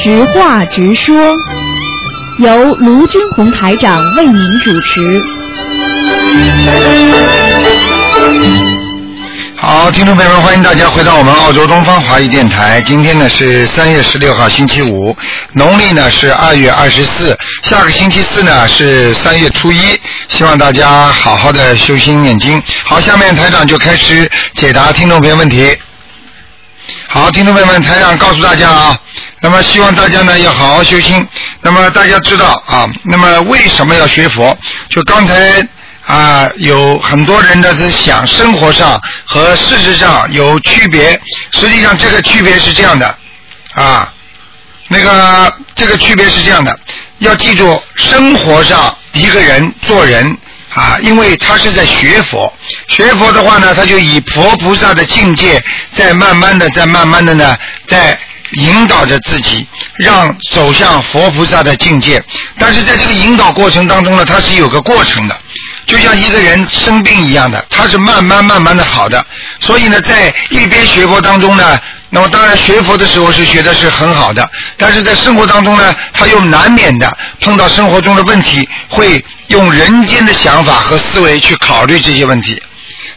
直话直说，由卢军红台长为您主持。好，听众朋友们，欢迎大家回到我们澳洲东方华语电台。今天呢是三月十六号，星期五，农历呢是二月二十四。下个星期四呢是三月初一，希望大家好好的修心念经。好，下面台长就开始解答听众朋友问题。好，听众朋友们，台长告诉大家啊，那么希望大家呢要好好修心。那么大家知道啊，那么为什么要学佛？就刚才啊，有很多人呢是想生活上和事实上有区别。实际上这个区别是这样的啊，那个这个区别是这样的，要记住，生活上一个人做人。啊，因为他是在学佛，学佛的话呢，他就以佛菩萨的境界，在慢慢的，在慢慢的呢，在引导着自己，让走向佛菩萨的境界。但是在这个引导过程当中呢，它是有个过程的，就像一个人生病一样的，他是慢慢慢慢的好的。所以呢，在一边学佛当中呢。那么当然，学佛的时候是学的是很好的，但是在生活当中呢，他又难免的碰到生活中的问题，会用人间的想法和思维去考虑这些问题。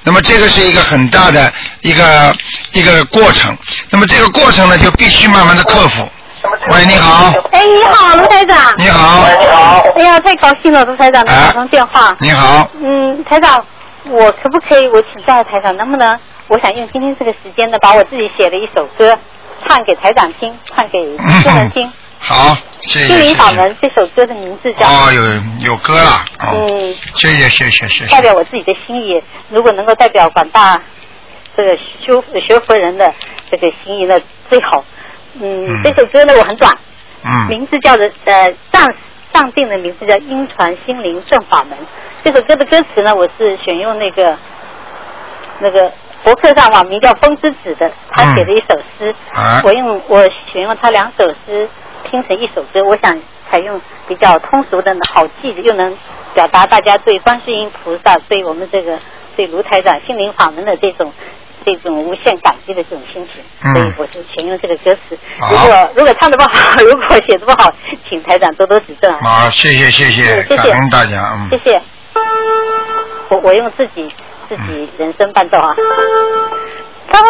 那么这个是一个很大的一个一个过程。那么这个过程呢，就必须慢慢的克服。喂，你好。哎，你好，卢台长。你好。你好。哎呀，太高兴了，卢台长能打通电话。你好。嗯，台长，我可不可以？我请教台长，能不能？我想用今天这个时间呢，把我自己写的一首歌唱给台长听，唱给众人听。好，谢谢。心灵法门这首歌的名字叫。哦，有有歌了。嗯。谢谢谢谢谢谢。代表我自己的心意，如果能够代表广大这个修学佛人的这个心意，那最好。嗯。这首歌呢，我很短。嗯。名字叫做呃上上定的名字叫音传心灵正法门。这首歌的歌词呢，我是选用那个那个。博客上网名叫风之子的，他写的一首诗，我用我选用他两首诗拼成一首歌，我想采用比较通俗的、好记的，又能表达大家对观世音菩萨、对我们这个对卢台长心灵法门的这种这种无限感激的这种心情，所以我就选用这个歌词。如果如果唱的不好，如果 写的不好，请台长多多指正。好，谢谢谢谢，感恩大家，谢谢。我我用自己。自己人生伴奏啊。哒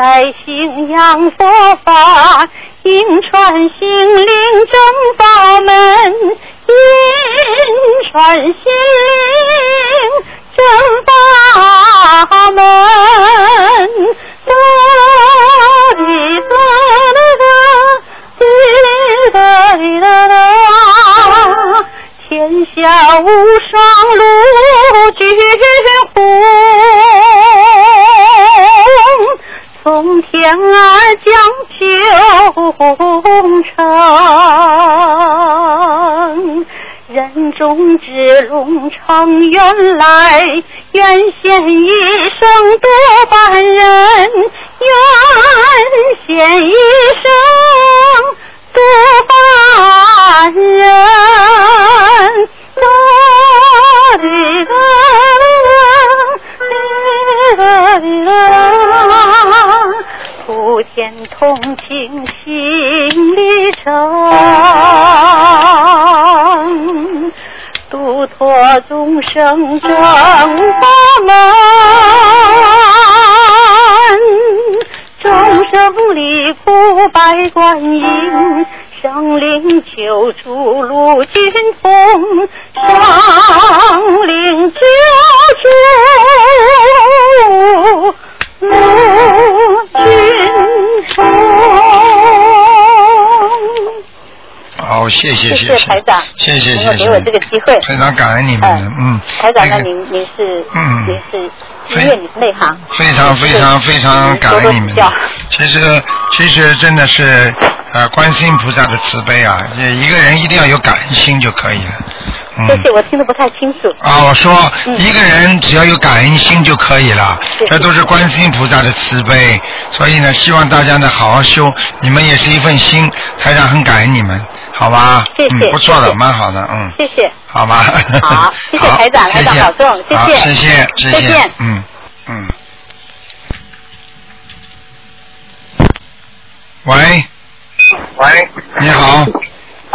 在信仰佛法，应传心灵正法门，应传心灵正法门。哒哩哒啦哒，哩哒哩哒，天下无双路从天而降九成，人中之龙成原来，原先一生多半人，原先一生多半人。普天同庆心里诚，度脱众生正法门，众生离苦拜观音。生灵求助陆军通，上灵救助谢谢谢谢台长，谢谢谢谢，给我这个机会。非常感恩你们，嗯，台长，那那个您您是嗯您是医院里内行，非常非常非常感恩你们。其实其实真的是呃观世音菩萨的慈悲啊，这一个人一定要有感恩心就可以了。嗯。谢谢，我听得不太清楚。啊，我说嗯一个人只要有感恩心就可以了，这都是观世音菩萨的慈悲，所以呢，希望大家呢好好修，你们也是一份心，台长很感恩你们，好吧？谢谢嗯，不错的，蛮好的，嗯，谢谢。好吧。好谢谢 台长台长保重谢谢。谢谢，谢谢。再见，嗯嗯。喂，喂，你好，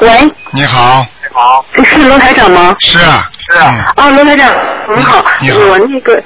喂，你好，你好，是罗台长吗？是啊，是啊。啊，罗台长，您好，你好。我那个。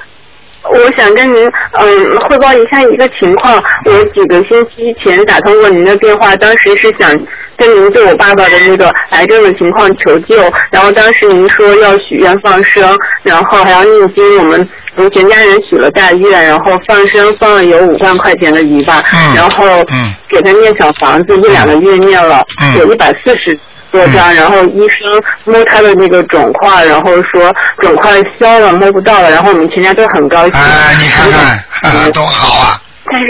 我想跟您嗯汇报一下一个情况。我几个星期前打通过您的电话，当时是想跟您对我爸爸的那个癌症的情况求救，然后当时您说要许愿放生，然后还要念经，我们我们全家人许了大愿，然后放生放了有五万块钱的鱼吧，嗯然后嗯给他念小房子，一两个月念了嗯有一百四十。多张，嗯然后医生摸他的那个肿块，然后说肿块消了，摸不到了，然后我们全家都很高兴。哎，你看看，多好啊！但是，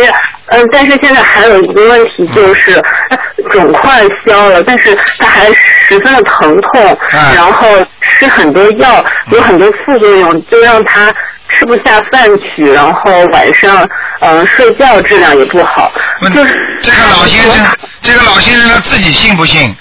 嗯，但是现在还有一个问题就是，肿块消了，但是它还十分的疼痛，哎然后吃很多药，有很多副作用，就让他吃不下饭去，然后晚上嗯睡觉质量也不好，就是这个老先生，这个老先生他自己信不信？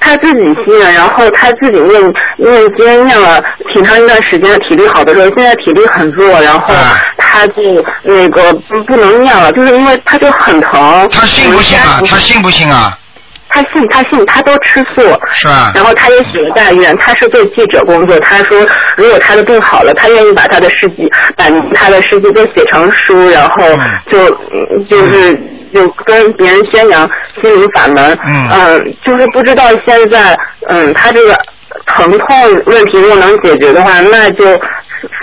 他自己信了，然后他自己念念经念了挺长一段时间，体力好的时候，现在体力很弱，然后啊他就那个不不能念了，就是因为他就很疼。他信不信啊？他信不信啊？他信，他信，他都吃素。是吧？然后他也许了大愿，他是做记者工作。他说，如果他的病好了，他愿意把他的事迹，把他的事迹都写成书，然后就、嗯就是就跟别人宣扬心灵法门。嗯就是不知道现在，嗯，他这个疼痛问题如果能解决的话，那就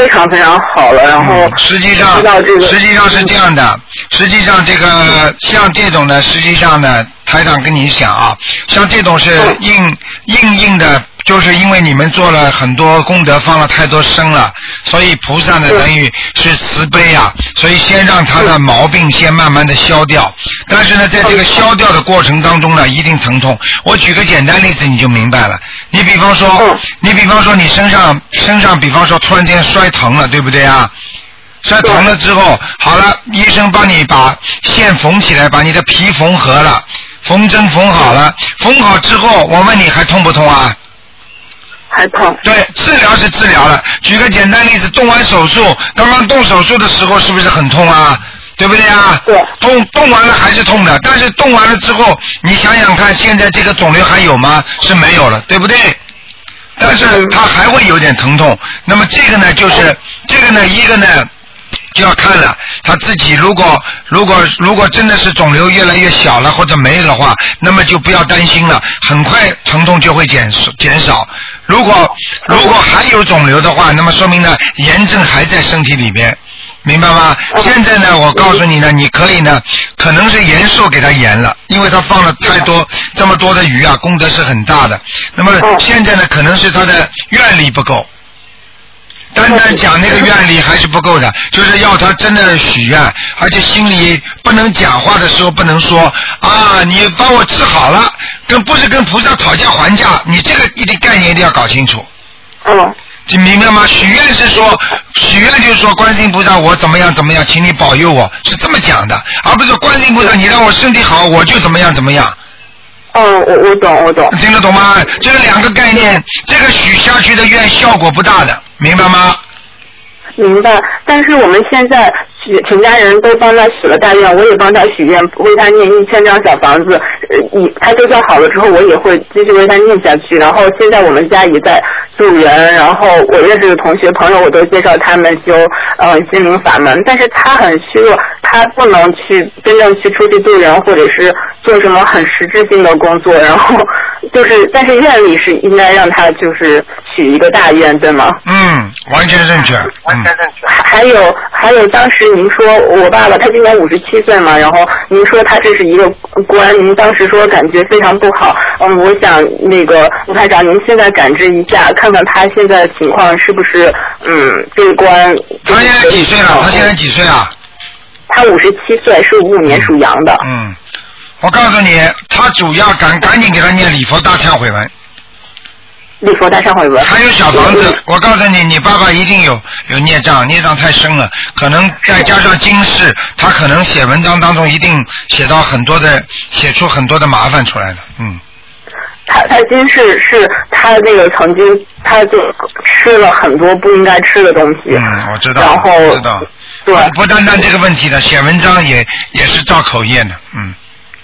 非常非常好了。然后嗯实际上这个，实际上是这样的，实际上这个像这种呢，实际上呢，台长跟你讲啊，像这种是嗯硬硬硬的。就是因为你们做了很多功德，放了太多生了，所以菩萨呢嗯等于是慈悲啊，所以先让他的毛病先慢慢的消掉。但是呢，在这个消掉的过程当中呢，一定疼痛。我举个简单例子你就明白了。你比方说嗯，你比方说你身上身上，比方说突然间摔疼了，对不对啊？摔疼了之后，好了，医生帮你把线缝起来，把你的皮缝合了，缝针缝好了，缝好之后，我问你还痛不痛啊？还痛。对，治疗是治疗了。举个简单例子，动完手术，刚刚动手术的时候是不是很痛啊？对不对啊？对动动完了还是痛的，但是动完了之后，你想想看，现在这个肿瘤还有吗？是没有了，对不对？但是它还会有点疼痛。那么这个呢，就是这个呢，一个呢。就要看了，他自己如果如果如果真的是肿瘤越来越小了或者没了的话，那么就不要担心了，很快疼痛就会减减少。如果如果还有肿瘤的话，那么说明呢炎症还在身体里边，明白吗？现在呢，我告诉你呢，你可以呢，可能是延寿给他延了，因为他放了太多这么多的鱼啊，功德是很大的。那么现在呢，可能是他的愿力不够。单单讲那个愿力还是不够的，就是要他真的许愿，而且心里不能讲话的时候不能说啊，你帮我治好了，跟不是跟菩萨讨价还价，你这个一定概念一定要搞清楚。嗯。你明白吗？许愿是说，许愿就是说，观世音菩萨，我怎么样怎么样，请你保佑我，是这么讲的，而不是说观世音菩萨，你让我身体好，我就怎么样怎么样。哦，我我懂，我懂。听得懂吗？这个两个概念，这个许下去的愿效果不大的，明白吗？明白，但是我们现在许全家人都帮他许了大愿，我也帮他许愿，为他念一千张小房子。呃，以他就算好了之后，我也会继续为他念下去。然后现在我们家也在助缘，然后我认识的同学朋友，我都介绍他们修呃心灵法门。但是他很虚弱，他不能去真正去出去助人，或者是做什么很实质性的工作。然后 就是，但是愿力是应该让他就是许一个大愿，对吗？嗯，完全正确。完全正确还有还有当时您说我爸爸他今年五十七岁嘛，然后您说他这是一个官，您当时说感觉非常不好。嗯，我想那个吴台长，您现在感知一下，看看他现在的情况是不是嗯这个关。他现在几岁了？他现在几岁啊？他五十七岁，是五五年属羊的。嗯，我告诉你，他主要赶赶紧给他念礼佛大忏悔文。礼佛大忏悔文。还有小房子，我告诉你，你爸爸一定有有孽障，孽障太深了，可能再加上今世，他可能写文章当中一定写到很多的，写出很多的麻烦出来了，嗯。他他今世是他那个曾经，他就吃了很多不应该吃的东西。嗯，我知道。然后知道。对。不单单这个问题的，写文章也也是造口业的，嗯。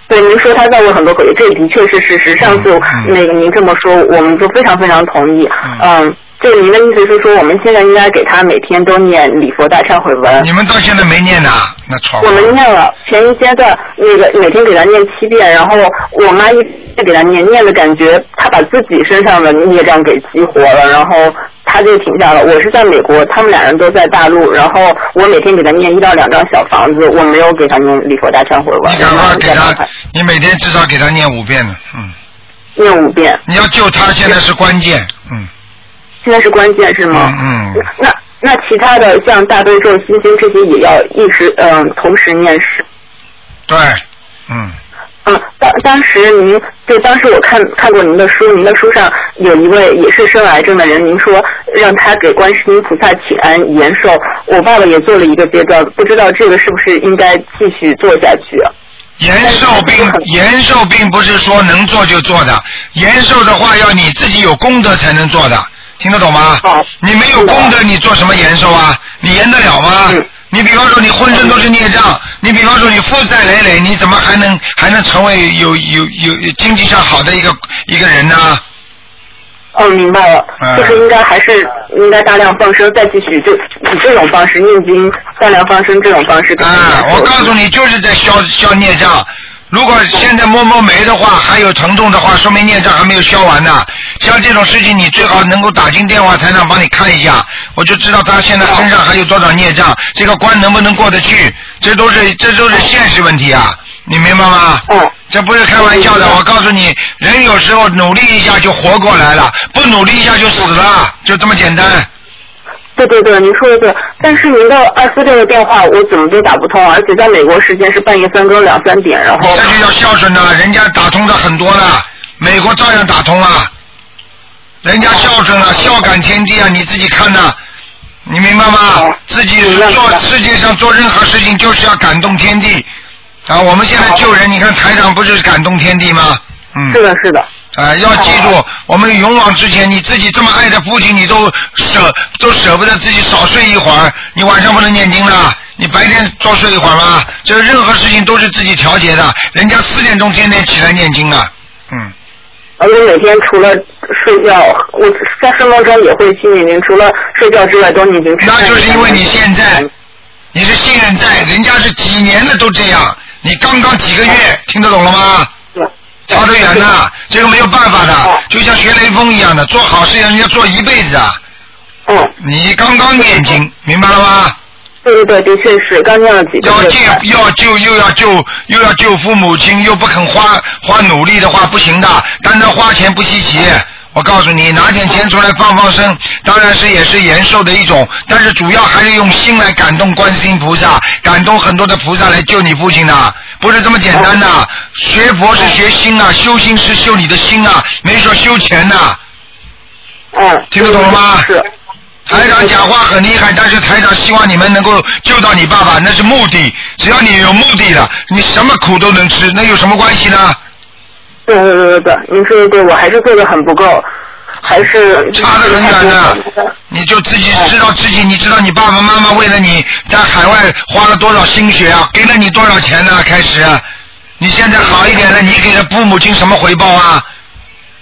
对，您说他造过很多口业，这的确是事实。上次那个您这么说，我们就非常非常同意。嗯。就您的意思是说，我们现在应该给他每天都念礼佛大忏悔文。你们到现在没念呢？那错。我们念了前一阶段那个每天给他念七遍，然后我妈一给他念，念的感觉他把自己身上的孽障给激活了，然后他就停下了。我是在美国，他们俩人都在大陆，然后我每天给他念一到两张小房子，我没有给他念礼佛大忏悔文。你赶快给他，你每天至少给他念五遍呢，嗯。念五遍。你要救他，现在是关键，嗯。现在是关键是吗？嗯。那那其他的像大悲咒、心经这些也要一直嗯同时念是。对，嗯。嗯，当当时您就当时我看看过您的书，您的书上有一位也是生癌症的人，您说让他给观世音菩萨请安延寿。我爸爸也做了一个阶段，不知道这个是不是应该继续做下去？延寿并 延寿并不是说能做就做的，延寿的话要你自己有功德才能做的。听得懂吗？你没有功德，你做什么延寿啊？你延得了吗？你比方说你浑身都是孽障，你比方说你负债累累，你怎么还能还能成为有有有经济上好的一个一个人呢？哦，明白了，就是应该还是应该大量放生，再继续就以这种方式念经，大量放生这种方式。啊，我告诉你，就是在消消孽障。如果现在摸摸眉的话，还有疼痛的话，说明孽障还没有消完呢。像这种事情，你最好能够打进电话，台长帮你看一下，我就知道他现在身上还有多少孽障，这个关能不能过得去？这都是这都是现实问题啊，你明白吗？嗯。这不是开玩笑的，我告诉你，人有时候努力一下就活过来了，不努力一下就死了，就这么简单。对对对，您说的对，但是您的二四六的电话我怎么都打不通，而且在美国时间是半夜三更两三点，然后。这就叫孝顺呐，人家打通的很多了，美国照样打通啊，人家孝顺啊，孝感天地啊，你自己看呐，你明白吗？自己做世界上做任何事情就是要感动天地，啊，我们现在救人，你看台长不就是感动天地吗？嗯。是的，是的。啊，要记住，我们勇往直前。你自己这么爱的父亲，你都舍都舍不得自己少睡一会儿。你晚上不能念经了，你白天多睡一会儿吗？这任何事情都是自己调节的。人家四点钟天天起来念经啊，嗯。而且每天除了睡觉，我在生活中也会去念经，除了睡觉之外都念经。那就是因为你现在你是现在，人家是几年的都这样，你刚刚几个月，听得懂了吗？差得远呐，这个没有办法的，就像学雷锋一样的，做好事人家做一辈子啊。嗯。你刚刚念经，明白了吗？对对对，的确是刚念了几要救要救又要救又要救父母亲，又不肯花花努力的话不行的，单单花钱不稀奇。我告诉你，拿点钱出来放放生，当然是也是延寿的一种，但是主要还是用心来感动观世音菩萨，感动很多的菩萨来救你父亲的。不是这么简单的，学佛是学心啊，修心是修你的心啊，没说修钱呐。嗯。听得懂了吗？是。台长讲话很厉害，但是台长希望你们能够救到你爸爸，那是目的。只要你有目的了，你什么苦都能吃，那有什么关系呢？对对对对对，您说的对，我还是做的很不够。还是差得很远的，你就自己知道自己，你知道你爸爸妈妈为了你在海外花了多少心血啊，给了你多少钱呢？开始，你现在好一点了，你给了父母亲什么回报啊？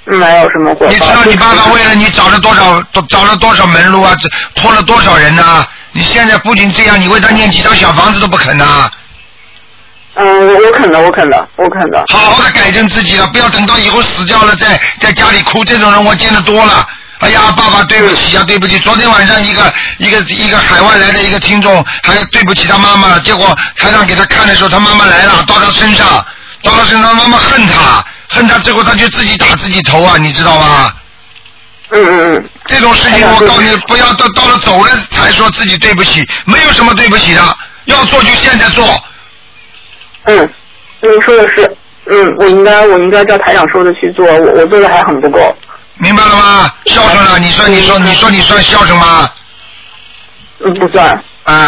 没有什么回报。你知道你爸爸为了你找了多少，找了多少门路啊？拖了多少人啊？你现在不仅这样，你为他念几张小房子都不肯呐。嗯，我肯的，我肯的，我肯的。好好的改正自己了，不要等到以后死掉了再在家里哭。这种人我见得多了，哎呀，爸爸对不起呀、对不起。昨天晚上一个一个一个海外来的一个听众还对不起他妈妈，结果台上给他看的时候，他妈妈来了，到他身上，到他身上，妈妈恨他，恨他，最后他就自己打自己头啊，你知道吗？嗯嗯嗯，这种事情我告诉你，不要到到了走了才说自己对不起，没有什么对不起的，要做就现在做。嗯，您说的是，嗯，我应该我应该照台长说的去做，我我做的还很不够。明白了吗？孝顺了，你说你说你说你算孝顺吗？嗯，不算。啊，